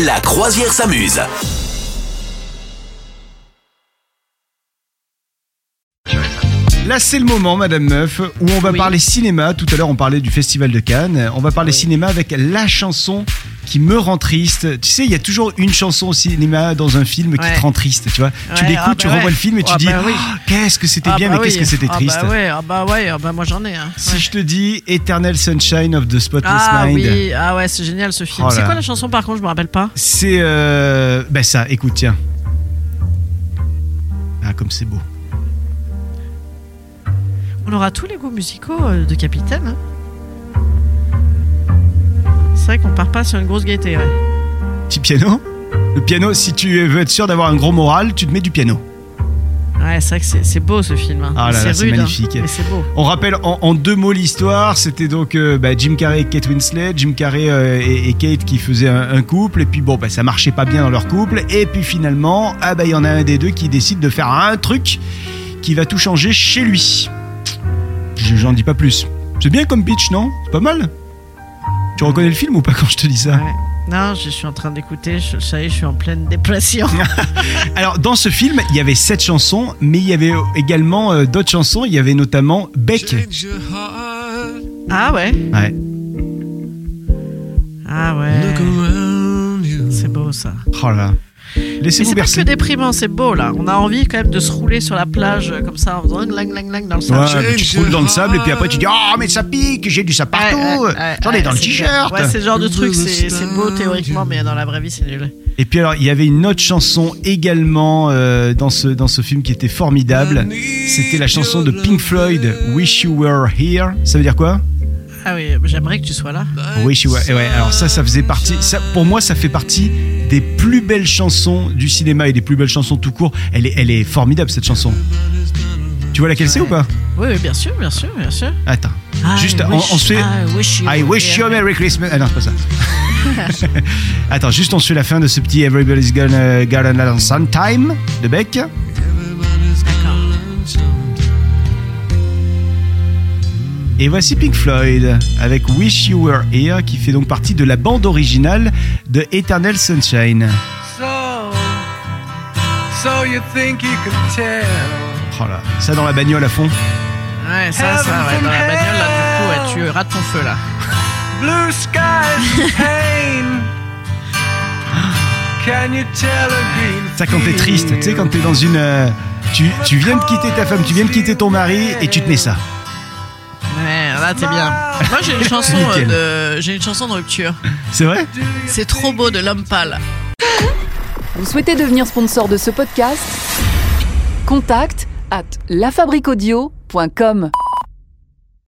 La croisière s'amuse. Là, c'est le moment, Madame Meuf, où on va Oui. parler cinéma. Tout à l'heure, on parlait du Festival de Cannes. On va parler cinéma avec la chanson qui me rend triste. Tu sais, il y a toujours une chanson au cinéma dans un film qui Ouais. te rend triste, tu vois. tu l'écoutes, ah tu bah revois ouais. le film et tu Ah dis bah oui. Ah, qu'est-ce que c'était Ah bien, bah mais qu'est-ce oui. que c'était Ah triste. bah ouais, ah bah ouais, ah bah moi j'en ai. Hein. Si je te dis Eternal Sunshine of the Spotless Ah Mind, oui, ah ouais, c'est génial ce film. Oh c'est quoi la chanson par contre, je me rappelle pas. c'est euh... ben ça. Écoute, tiens. Ah, comme c'est beau. On aura tous les goûts musicaux euh, de Capitaine. hein. Vrai qu'on part pas sur une grosse gaieté. Ouais. Petit piano. Le piano, si tu veux être sûr d'avoir un gros moral, tu te mets du piano. Ouais, c'est vrai que c'est- beau ce film. hein. Ah c'est hein, magnifique. mais c'est beau. On rappelle en, en deux mots l'histoire. C'était donc euh, bah, Jim Carrey et Kate Winslet. Jim Carrey euh, et, et Kate qui faisaient un, un couple. Et puis bon, bah, ça marchait pas bien dans leur couple. Et puis finalement, ah bah il y en a un des deux qui décide de faire un truc qui va tout changer chez lui. Je- J'en dis pas plus. C'est bien comme pitch, non? C'est pas mal? Tu reconnais le film ou pas quand je te dis ça Ouais. Non, je suis en train d'écouter. je- Ça y est, je suis en pleine dépression. Alors dans ce film, il y avait sept chansons, mais il y avait également euh, d'autres chansons. Il y avait notamment Beck. ah ouais, Ouais. ah ouais. C'est beau ça. Oh là. Laissez-vous c'est pas que bercer. déprimant, c'est beau là. On a envie quand même de se rouler sur la plage euh, comme ça en faisant lang lang lang dans le sable. Ouais, tu te roules dans le sable et puis après tu dis Oh mais ça pique, j'ai du ça partout, Ouais, ouais, ouais, j'en ai ouais, dans le t-shirt. Ouais, c'est le genre de truc, c'est c'est beau théoriquement, mais dans la vraie vie, c'est nul. Et puis alors il y avait une autre chanson également euh, dans ce dans ce film qui était formidable. C'était la chanson de Pink Floyd, Wish You Were Here. Ça veut dire quoi? Ah oui, j'aimerais que tu sois là. Wish Were. et Ouais. Alors ça, ça faisait partie. Ça, pour moi, ça fait partie des plus belles chansons du cinéma et des plus belles chansons tout court. Elle est elle est formidable cette chanson. Tu vois laquelle c'est ou pas? Oui, oui, bien sûr, bien sûr, bien sûr. Attends. I Juste, on, on wish- se fait. I wish you I were wish you a. Merry Christmas. Ah non, c'est pas ça. Attends, juste on se fait la fin de ce petit Everybody's Gonna Got Another Sometime de Beck. Et voici Pink Floyd avec Wish You Were Here qui fait donc partie de la bande originale de Eternal Sunshine. So, so you think you can tell? Oh là, ça dans la bagnole à fond. Ouais, ça, ça, ouais, dans la bagnole, là, du coup, ouais, tu rates ton feu, là. Blue skies pain. Can you tell a green Ça quand t'es triste, tu sais quand t'es dans une... euh, tu, tu viens de quitter ta femme, tu viens de quitter ton mari et tu te mets ça. Ouais, là, t'es bien. Moi, j'ai une chanson euh, de, j'ai une chanson de rupture. C'est vrai C'est trop beau de l'homme pâle. Vous souhaitez devenir sponsor de ce podcast? Contact à lafabriquaudio.com.